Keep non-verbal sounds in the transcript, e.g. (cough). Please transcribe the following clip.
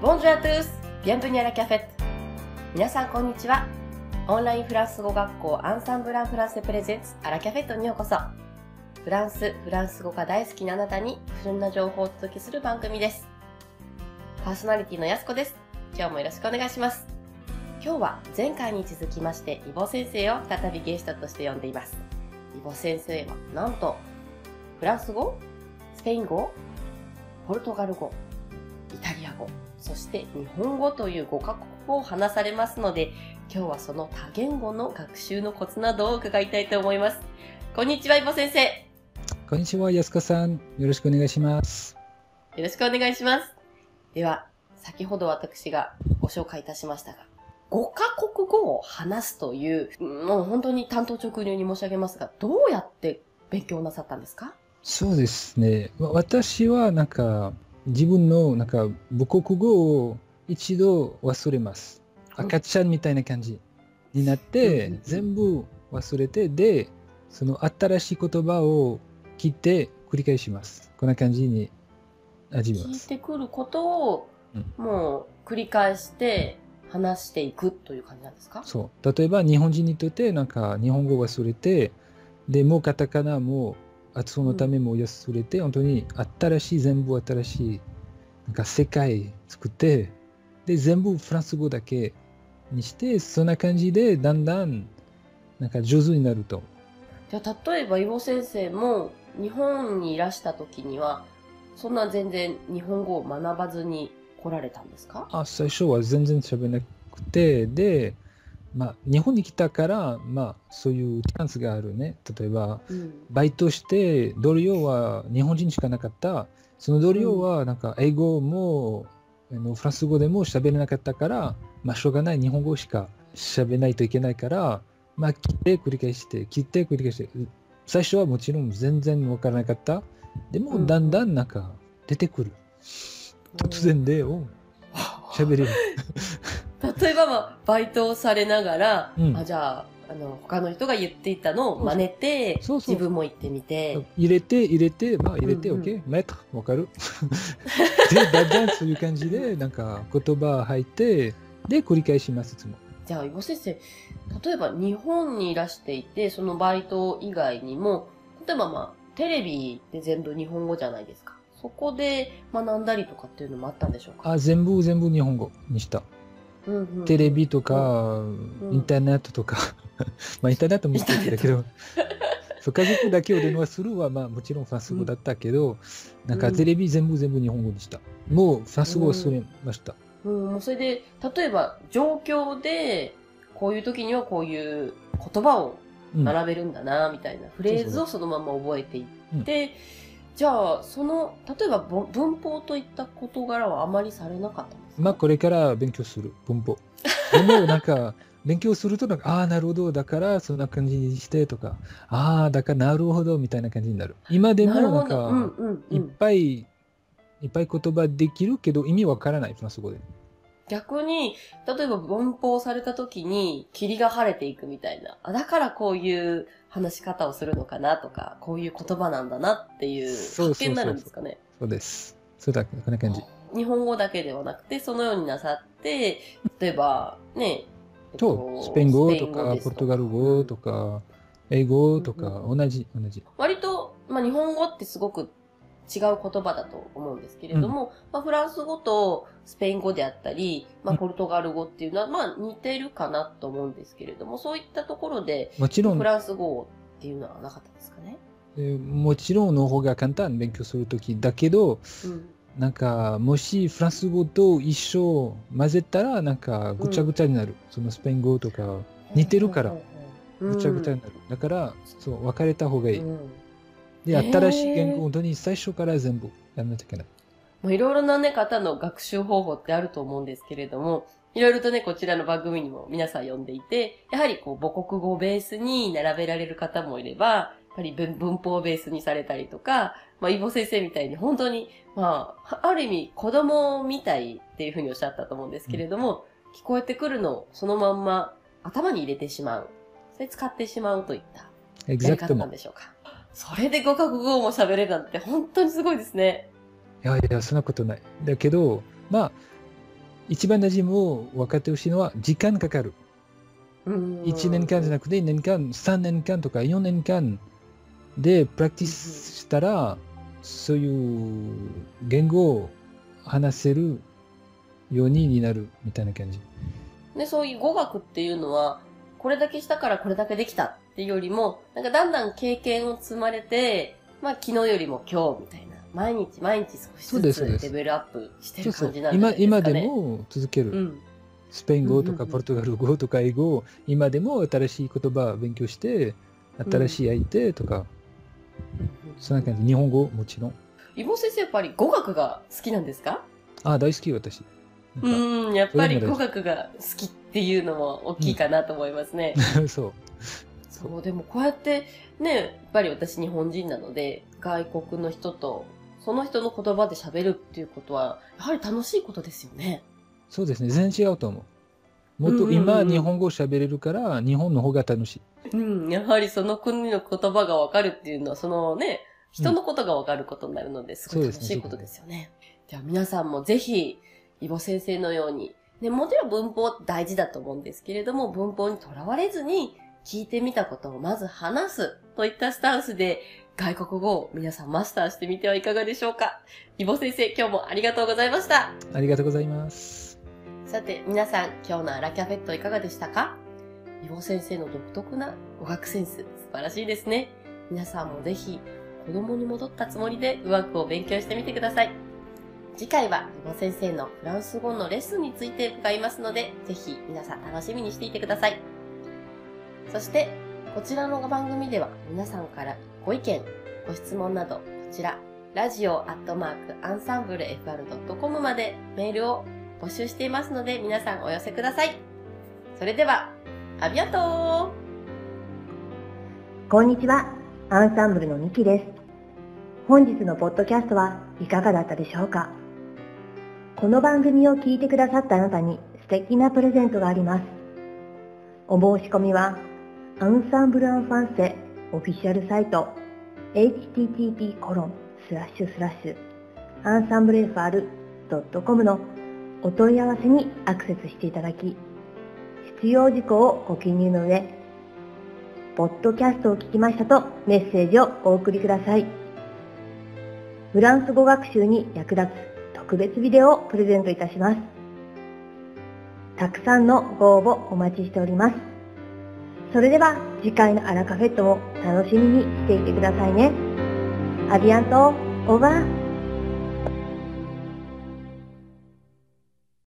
Bonjour à tous! Bienvenue à la cafette! 皆さんこんにちは。オンラインフランス語学校アンサンブランフランスプレゼンツアラキャフェットにようこそ。フランス、フランス語が大好きなあなたに不純な情報をお届けする番組です。パーソナリティのやすこです。今日もよろしくお願いします。今日は前回に続きましてイボ先生を再びゲストとして呼んでいます。イボ先生はなんとフランス語、スペイン語、ポルトガル語、イタリア語、そして日本語という5カ国語を話されますので、今日はその多言語の学習のコツなどを伺いたいと思います。こんにちは、イボ先生。こんにちは、安子さん。よろしくお願いします。よろしくお願いします。では、先ほど私がご紹介いたしましたが、5カ国語を話すという、もう本当に担当直入に申し上げますが、どうやって勉強なさったんですか？そうですね。私はなんか自分のなんか母国語を一度忘れます。赤ちゃんみたいな感じになって、全部忘れて、で、その新しい言葉を聞いて繰り返します。こんな感じに味ます。聞いてくることを、もう繰り返して話していくという感じなんですか？そう。例えば日本人にとってなんか日本語を忘れて、で、もうカタカナも発音のためも忘れて、本当に新しい、全部新しい、なんか世界作って、で、全部フランス語だけにして、そんな感じでだんだん、なんか上手になると。じゃあ、例えば、イボ先生も日本にいらした時には、そんな全然日本語を学ばずに来られたんですか？あ最初は全然喋れなくて、で、まあ、日本に来たから、まあ、そういうチャンスがあるね。例えば、うん、バイトして同僚は日本人しかなかった。その同僚はなんか英語も、あのフランス語でも喋れなかったから、まあ、しょうがない日本語しか喋らないといけないから、まあ、切って繰り返して、切って繰り返して。最初はもちろん全然わからなかった。でも、だんだんなんか出てくる。突然で、お (laughs) 喋れる。例えば、まあ、バイトをされながら、うん、あじゃあ、あの、他の人が言っていたのを真似て、そうそう自分も言ってみて。入れて、入れて、まあ入れて、うんうん、OK? メトわかる (laughs) で、だんだんそういう感じで、なんか言葉入って、で、繰り返します、いつも。じゃあ、岩先生、例えば日本にいらしていて、そのバイト以外にも、例えばまあ、テレビで全部日本語じゃないですか。そこで学んだりとかっていうのもあったんでしょうか？あ、全部、全部日本語にした。テレビとか、インターネットとか。(laughs) まあインターネットも必要だけど。そう家族だけを電話するはまあもちろんフランス語だったけど、なんかテレビ全部全部日本語にした。もうフランス語を忘れました。うん、うん、それで、例えば状況で、こういう時にはこういう言葉を並べるんだな、みたいな。フレーズをそのまま覚えていって、じゃあ、その、例えば文法といった事柄はあまりされなかったんですか？まあ、これから勉強する、文法。(laughs) でも、なんか、勉強するとなんか、ああ、なるほど、だからそんな感じにしてとか、ああ、だからなるほど、みたいな感じになる。今でもなんか、うんうんうん、いっぱい、いっぱい言葉できるけど、意味わからない、フランス語で。逆に、例えば文法された時に霧が晴れていくみたいな。あ、だからこういう話し方をするのかなとか、こういう言葉なんだなっていう発見になるんですかね。そうです。そうだ、こんな感じ。日本語だけではなくて、そのようになさって、例えば、ね、と、スペイン語とか、ポルトガル語とか、英語とか、同じ、同じ。割と、まあ、日本語ってすごく違う言葉だと思うんですけれども、うん、まあ、フランス語とスペイン語であったり、まあ、ポルトガル語っていうのは、まあ、似てるかなと思うんですけれども、そういったところで、もちろん、フランス語っていうのはなかったですかね？えもちろんの方が簡単、勉強するとき。だけど、うん、なんか、もしフランス語と一緒混ぜたら、なんか、ぐちゃぐちゃになる。うん、そのスペイン語とか、似てるから、ぐちゃぐちゃになる。だから、そう、分かれた方がいい。うんで、新しい言語を本当に最初から全部やらないといけない。もういろいろなね、方の学習方法ってあると思うんですけれども、いろいろとね、こちらの番組にも皆さん読んでいて、やはりこう母国語をベースに並べられる方もいれば、やっぱり文法をベースにされたりとか、まあ、イボ先生みたいに本当に、まあ、ある意味子供みたいっていうふうにおっしゃったと思うんですけれども、うん、聞こえてくるのをそのまんま頭に入れてしまう。それ使ってしまうといったやり方なんでしょうか。それで語学語も喋れるなんて本当にすごいですね。いやいや、そんなことない。だけど、まあ、一番大事も分かってほしいのは時間かかる。1年間じゃなくて2年間、3年間とか4年間でプラクティスしたら、そういう言語を話せるようになるみたいな感じ。で、そういう語学っていうのは、これだけしたからこれだけできたっていうよりも、なんかだんだん経験を積まれて、まあ昨日よりも今日みたいな。毎日毎日少しずつレベルアップしてる感じなんですかね。今今でも続ける。うんスペイン語とかポルトガル語とか英語、今でも新しい言葉を勉強して、新しい相手とか、そんな感じ。日本語もちろん。イボ先生、やっぱり語学が好きなんですか？あ、大好き、私。うん、やっぱり語学が好きっていうのも大きいかなと思いますね。うん、そう。そう、でもこうやってね、やっぱり私日本人なので、外国の人とその人の言葉で喋るっていうことは、やはり楽しいことですよね。そうですね。全然違うと思う。もっと今、日本語喋れるから、日本の方が楽しい。うん。やはりその国の言葉がわかるっていうのは、そのね、人のことがわかることになるので、すごい楽しいことですよね。では皆さんもぜひ、イボ先生のように、ね、もちろん文法大事だと思うんですけれども、文法にとらわれずに、聞いてみたことをまず話すといったスタンスで、外国語を皆さんマスターしてみてはいかがでしょうか。イボ先生、今日もありがとうございました。ありがとうございます。さて、皆さん、今日のアラキャフェットいかがでしたか？伊保先生の独特な語学センス、素晴らしいですね。皆さんもぜひ、子供に戻ったつもりで語学を勉強してみてください。次回は、伊保先生のフランス語のレッスンについて伺いますので、ぜひ皆さん楽しみにしていてください。そして、こちらの番組では皆さんからご意見、ご質問など、こちら、ラジオアットマークアンサンブル FR.com までメールを募集していますので、皆さんお寄せください。それでは、アビアトーこんにちは、アンサンブルのミキです。本日のポッドキャストはいかがだったでしょうか？この番組を聞いてくださったあなたに素敵なプレゼントがあります。お申し込みは、アンサンブルアンファンセオフィシャルサイト http コロンスラッシュスラッシュアンサンブル FR.com のお問い合わせにアクセスしていただき、必要事項をご記入の上、ポッドキャストを聞きましたとメッセージをお送りください。フランス語学習に役立つ特別ビデオをプレゼントいたします。たくさんのご応募お待ちしております。それでは次回のアラカフェットも楽しみにしていてくださいね。アビアント、オーバー。